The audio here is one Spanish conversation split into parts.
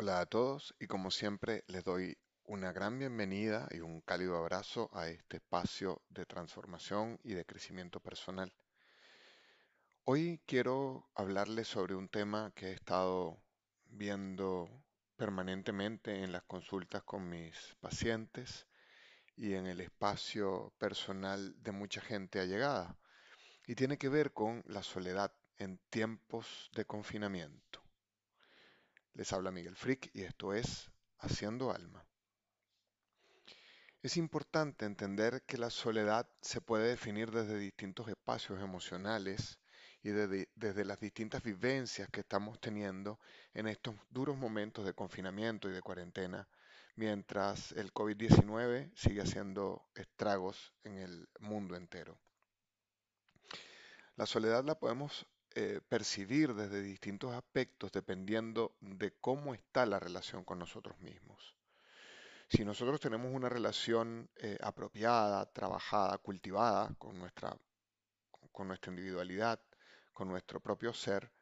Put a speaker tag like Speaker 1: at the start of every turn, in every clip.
Speaker 1: Hola a todos y como siempre les doy una gran bienvenida y un cálido abrazo a este espacio de transformación y de crecimiento personal. Hoy quiero hablarles sobre un tema que he estado viendo permanentemente en las consultas con mis pacientes y en el espacio personal de mucha gente allegada y tiene que ver con la soledad en tiempos de confinamiento. Les habla Miguel Frick y esto es Haciendo Alma. Es importante entender que la soledad se puede definir desde distintos espacios emocionales y desde, desde, las distintas vivencias que estamos teniendo en estos duros momentos de confinamiento y de cuarentena, mientras el COVID-19 sigue haciendo estragos en el mundo entero. La soledad la podemos eh, percibir desde distintos aspectos dependiendo de cómo está la relación con nosotros mismos. Si nosotros tenemos una relación eh, apropiada, trabajada, cultivada con nuestra, con nuestra individualidad, con nuestro propio ser,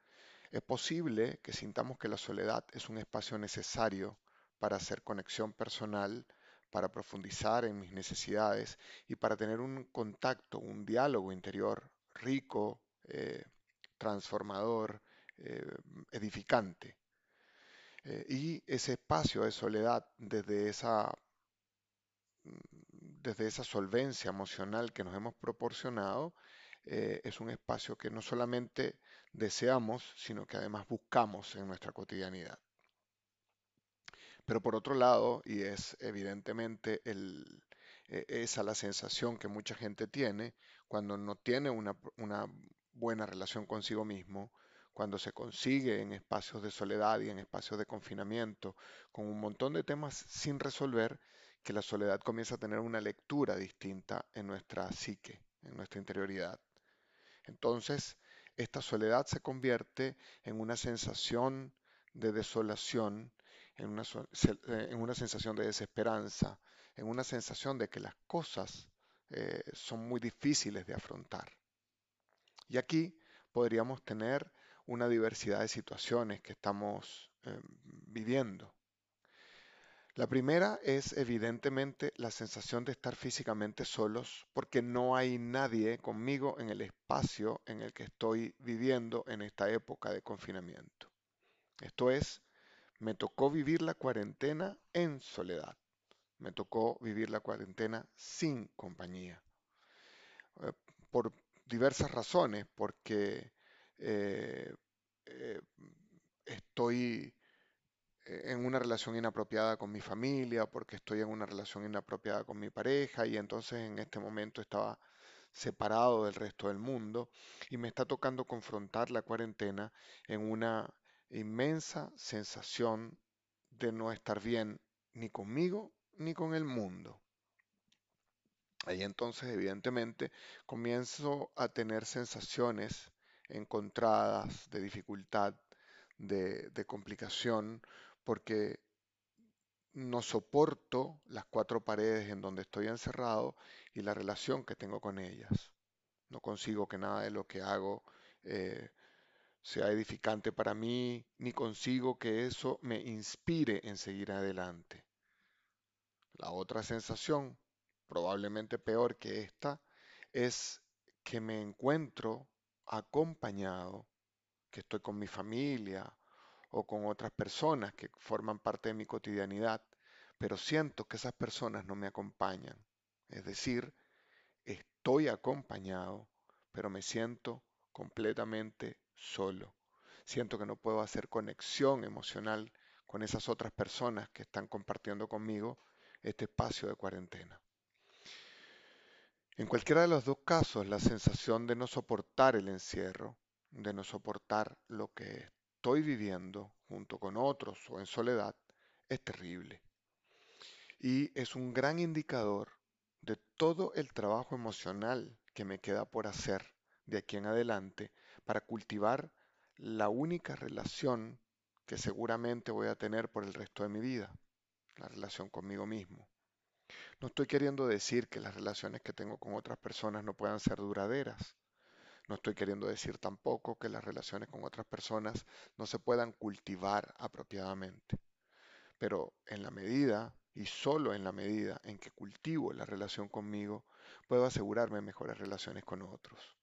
Speaker 1: es posible que sintamos que la soledad es un espacio necesario para hacer conexión personal, para profundizar en mis necesidades y para tener un contacto, un diálogo interior rico, eh, transformador, eh, edificante. Eh, y ese espacio de soledad, desde esa, desde esa solvencia emocional que nos hemos proporcionado, eh, es un espacio que no solamente deseamos, sino que además buscamos en nuestra cotidianidad. Pero por otro lado, y es evidentemente el, esa la sensación que mucha gente tiene cuando no tiene una, una buena relación consigo mismo, cuando se consigue en espacios de soledad y en espacios de confinamiento, con un montón de temas sin resolver, que la soledad comienza a tener una lectura distinta en nuestra psique, en nuestra interioridad. Entonces, esta soledad se convierte en una sensación de desolación, en una, eh, en una sensación de desesperanza, en una sensación de que las cosas eh, son muy difíciles de afrontar. Y aquí podríamos tener una diversidad de situaciones que estamos eh, viviendo. La primera es evidentemente la sensación de estar físicamente solos porque no hay nadie conmigo en el espacio en el que estoy viviendo en esta época de confinamiento. Esto es, me tocó vivir la cuarentena en soledad. Me tocó vivir la cuarentena sin compañía. Eh, por diversas razones, porque eh, eh, estoy en una relación inapropiada con mi familia, porque estoy en una relación inapropiada con mi pareja y entonces en este momento estaba separado del resto del mundo y me está tocando confrontar la cuarentena en una inmensa sensación de no estar bien ni conmigo ni con el mundo. Ahí entonces, evidentemente, comienzo a tener sensaciones encontradas de dificultad, de, complicación, porque no soporto las cuatro paredes en donde estoy encerrado y la relación que tengo con ellas. No consigo que nada de lo que hago eh, sea edificante para mí, ni consigo que eso me inspire en seguir adelante. La otra sensación probablemente peor que esta, es que me encuentro acompañado, que estoy con mi familia o con otras personas que forman parte de mi cotidianidad, pero siento que esas personas no me acompañan. Es decir, estoy acompañado, pero me siento completamente solo. Siento que no puedo hacer conexión emocional con esas otras personas que están compartiendo conmigo este espacio de cuarentena. En cualquiera de los dos casos, la sensación de no soportar el encierro, de no soportar lo que estoy viviendo junto con otros o en soledad, es terrible. Y es un gran indicador de todo el trabajo emocional que me queda por hacer de aquí en adelante para cultivar la única relación que seguramente voy a tener por el resto de mi vida, la relación conmigo mismo. No estoy queriendo decir que las relaciones que tengo con otras personas no puedan ser duraderas. No estoy queriendo decir tampoco que las relaciones con otras personas no se puedan cultivar apropiadamente. pero en la medida y solo en la medida en que cultivo la relación conmigo, puedo asegurarme mejores relaciones con otros.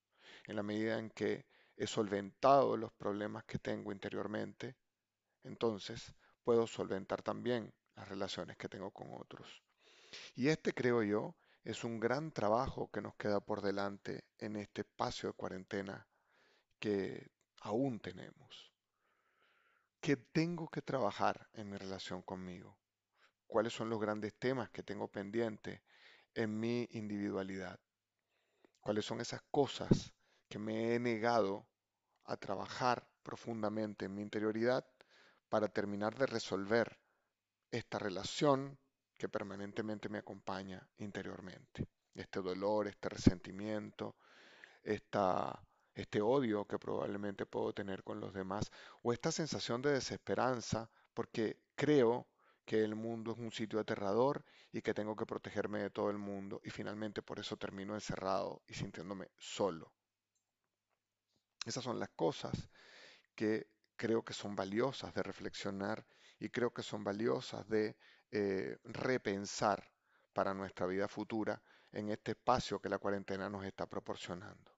Speaker 1: En la medida en que he solventado los problemas que tengo interiormente, entonces puedo solventar también las relaciones que tengo con otros. Y este, creo yo, es un gran trabajo que nos queda por delante en este espacio de cuarentena que aún tenemos. ¿Qué tengo que trabajar en mi relación conmigo? ¿Cuáles son los grandes temas que tengo pendientes en mi individualidad? ¿Cuáles son esas cosas que me he negado a trabajar profundamente en mi interioridad para terminar de resolver esta relación que permanentemente me acompaña interiormente? Este dolor, este resentimiento, esta este odio que probablemente puedo tener con los demás o esta sensación de desesperanza porque creo que el mundo es un sitio aterrador y que tengo que protegerme de todo el mundo y finalmente por eso termino encerrado y sintiéndome solo. Esas son las cosas que creo que son valiosas de reflexionar y creo que son valiosas de eh, repensar para nuestra vida futura en este espacio que la cuarentena nos está proporcionando.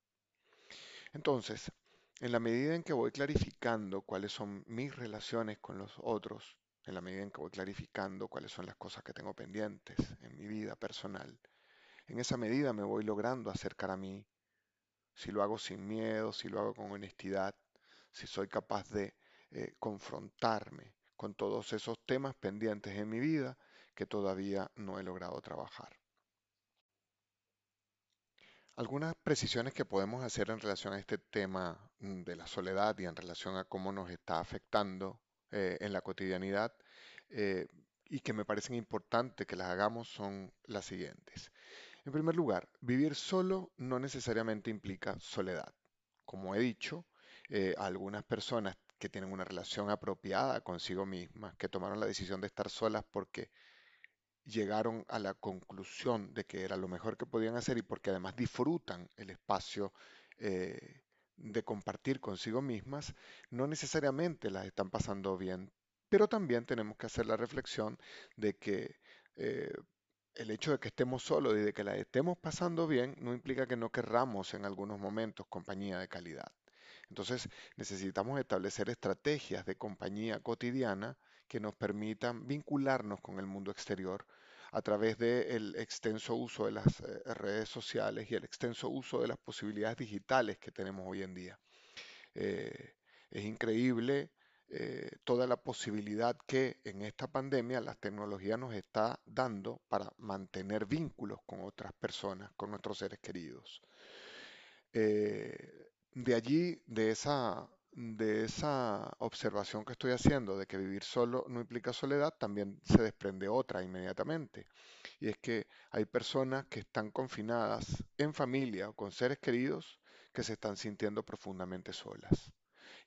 Speaker 1: Entonces, en la medida en que voy clarificando cuáles son mis relaciones con los otros, en la medida en que voy clarificando cuáles son las cosas que tengo pendientes en mi vida personal, en esa medida me voy logrando acercar a mí, si lo hago sin miedo, si lo hago con honestidad, si soy capaz de eh, confrontarme con todos esos temas pendientes en mi vida que todavía no he logrado trabajar. Algunas precisiones que podemos hacer en relación a este tema mm, de la soledad y en relación a cómo nos está afectando eh, en la cotidianidad eh, y que me parecen importantes que las hagamos son las siguientes. En primer lugar, vivir solo no necesariamente implica soledad. Como he dicho, eh, algunas personas que tienen una relación apropiada consigo mismas, que tomaron la decisión de estar solas porque llegaron a la conclusión de que era lo mejor que podían hacer y porque además disfrutan el espacio eh, de compartir consigo mismas, no necesariamente las están pasando bien. Pero también tenemos que hacer la reflexión de que eh, el hecho de que estemos solos y de que la estemos pasando bien no implica que no querramos en algunos momentos compañía de calidad. Entonces necesitamos establecer estrategias de compañía cotidiana que nos permitan vincularnos con el mundo exterior a través del extenso uso de las eh, redes sociales y el extenso uso de las posibilidades digitales que tenemos hoy en día. Eh, es increíble eh, toda la posibilidad que en esta pandemia la tecnología nos está dando para mantener vínculos con otras personas, con nuestros seres queridos. De allí, de esa de esa observación que estoy haciendo de que vivir solo no implica soledad, también se desprende otra inmediatamente. Y es que hay personas que están confinadas en familia o con seres queridos que se están sintiendo profundamente solas.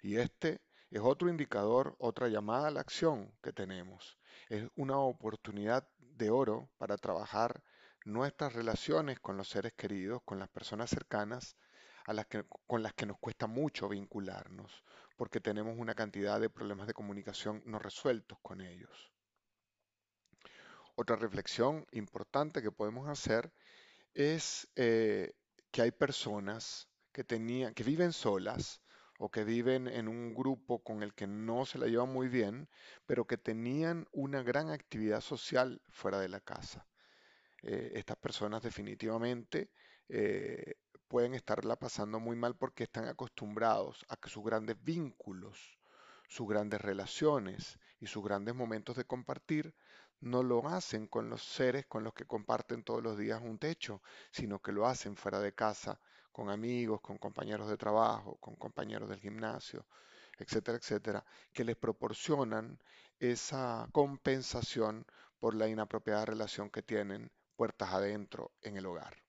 Speaker 1: Y este es otro indicador, otra llamada a la acción que tenemos. Es una oportunidad de oro para trabajar nuestras relaciones con los seres queridos, con las personas cercanas, las que, con las que nos cuesta mucho vincularnos, porque tenemos una cantidad de problemas de comunicación no resueltos con ellos. Otra reflexión importante que podemos hacer es eh, que hay personas que, tenían, que viven solas o que viven en un grupo con el que no se la llevan muy bien, pero que tenían una gran actividad social fuera de la casa. Eh, estas personas definitivamente eh, pueden estarla pasando muy mal porque están acostumbrados a que sus grandes vínculos, sus grandes relaciones y sus grandes momentos de compartir no lo hacen con los seres con los que comparten todos los días un techo, sino que lo hacen fuera de casa, con amigos, con compañeros de trabajo, con compañeros del gimnasio, etcétera, etcétera, que les proporcionan esa compensación por la inapropiada relación que tienen puertas adentro en el hogar.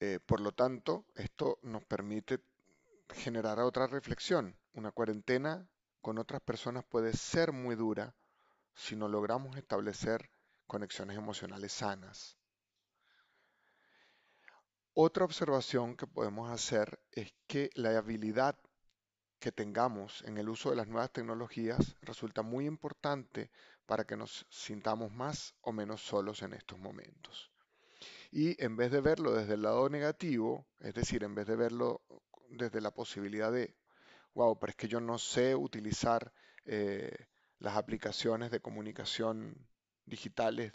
Speaker 1: Eh, por lo tanto, esto nos permite generar otra reflexión. Una cuarentena con otras personas puede ser muy dura si no logramos establecer conexiones emocionales sanas. Otra observación que podemos hacer es que la habilidad que tengamos en el uso de las nuevas tecnologías resulta muy importante para que nos sintamos más o menos solos en estos momentos. Y en vez de verlo desde el lado negativo, es decir, en vez de verlo desde la posibilidad de, wow, pero es que yo no sé utilizar eh, las aplicaciones de comunicación digitales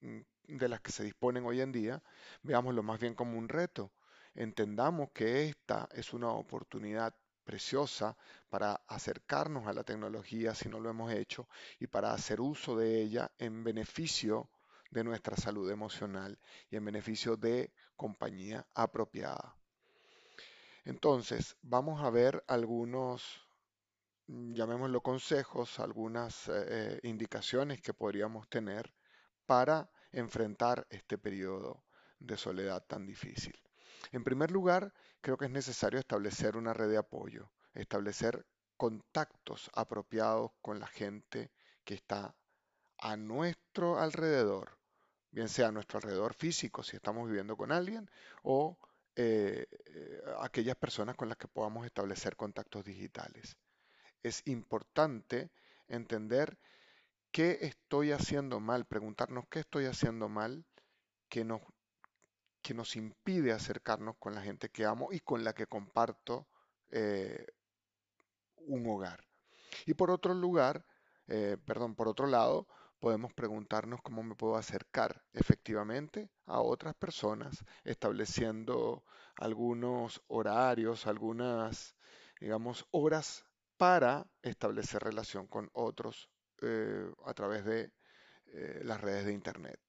Speaker 1: mm, de las que se disponen hoy en día, veámoslo más bien como un reto. Entendamos que esta es una oportunidad preciosa para acercarnos a la tecnología si no lo hemos hecho y para hacer uso de ella en beneficio de nuestra salud emocional y en beneficio de compañía apropiada. Entonces, vamos a ver algunos, mm, llamémoslo consejos, algunas eh, indicaciones que podríamos tener para enfrentar este periodo de soledad tan difícil. En primer lugar, creo que es necesario establecer una red de apoyo, establecer contactos apropiados con la gente que está a nuestro alrededor, bien sea a nuestro alrededor físico si estamos viviendo con alguien o eh, eh, aquellas personas con las que podamos establecer contactos digitales. Es importante entender qué estoy haciendo mal, preguntarnos qué estoy haciendo mal que nos, que nos impide acercarnos con la gente que amo y con la que comparto eh, un hogar. Y por otro lugar, perdón, por otro lado, podemos preguntarnos cómo me puedo acercar efectivamente a otras personas, estableciendo algunos horarios, algunas, digamos, horas para establecer relación con otros eh, a través de eh, las redes de Internet.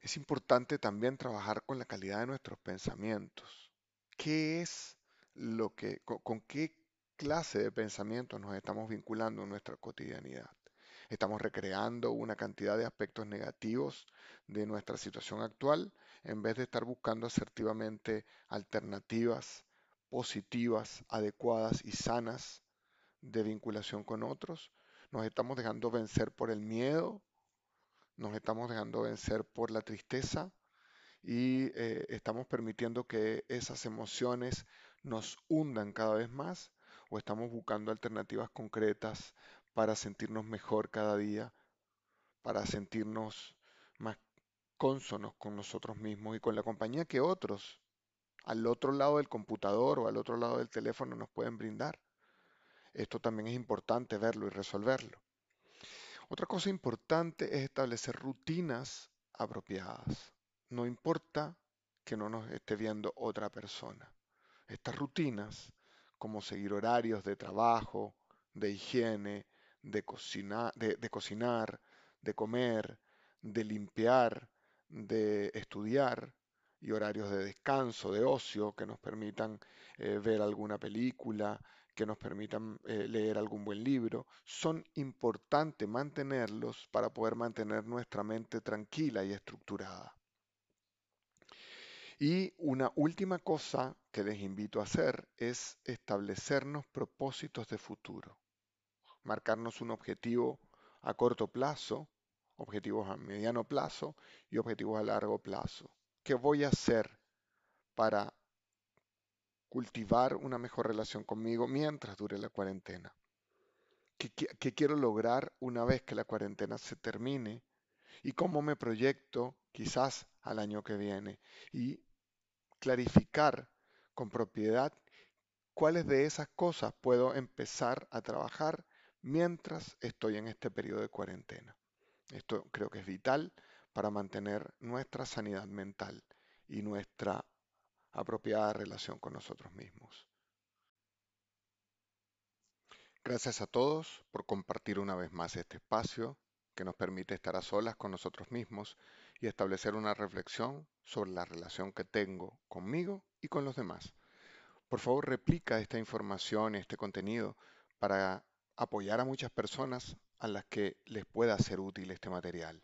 Speaker 1: Es importante también trabajar con la calidad de nuestros pensamientos. ¿Qué es lo que, con qué clase de pensamientos nos estamos vinculando en nuestra cotidianidad? Estamos recreando una cantidad de aspectos negativos de nuestra situación actual en vez de estar buscando asertivamente alternativas positivas, adecuadas y sanas de vinculación con otros. Nos estamos dejando vencer por el miedo, nos estamos dejando vencer por la tristeza y eh, estamos permitiendo que esas emociones nos hundan cada vez más o estamos buscando alternativas concretas para sentirnos mejor cada día, para sentirnos más cónsonos con nosotros mismos y con la compañía que otros al otro lado del computador o al otro lado del teléfono nos pueden brindar. Esto también es importante verlo y resolverlo. Otra cosa importante es establecer rutinas apropiadas. No importa que no nos esté viendo otra persona. Estas rutinas, como seguir horarios de trabajo, de higiene, de, cocinar, de, cocinar, de comer, de limpiar, de estudiar y horarios de descanso, de ocio, que nos permitan eh, ver alguna película, que nos permitan eh, leer algún buen libro, son importantes mantenerlos para poder mantener nuestra mente tranquila y estructurada. Y una última cosa que les invito a hacer es establecernos propósitos de futuro marcarnos un objetivo a corto plazo, objetivos a mediano plazo y objetivos a largo plazo. ¿Qué voy a hacer para cultivar una mejor relación conmigo mientras dure la cuarentena? ¿Qué, quiero lograr una vez que la cuarentena se termine? ¿Y cómo me proyecto quizás al año que viene? Y clarificar con propiedad cuáles de esas cosas puedo empezar a trabajar mientras estoy en este periodo de cuarentena. Esto creo que es vital para mantener nuestra sanidad mental y nuestra apropiada relación con nosotros mismos. Gracias a todos por compartir una vez más este espacio que nos permite estar a solas con nosotros mismos y establecer una reflexión sobre la relación que tengo conmigo y con los demás. Por favor, replica esta información, este contenido, para apoyar a muchas personas a las que les pueda ser útil este material.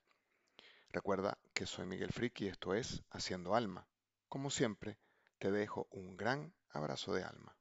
Speaker 1: Recuerda que soy Miguel Friki y esto es Haciendo Alma. Como siempre, te dejo un gran abrazo de alma.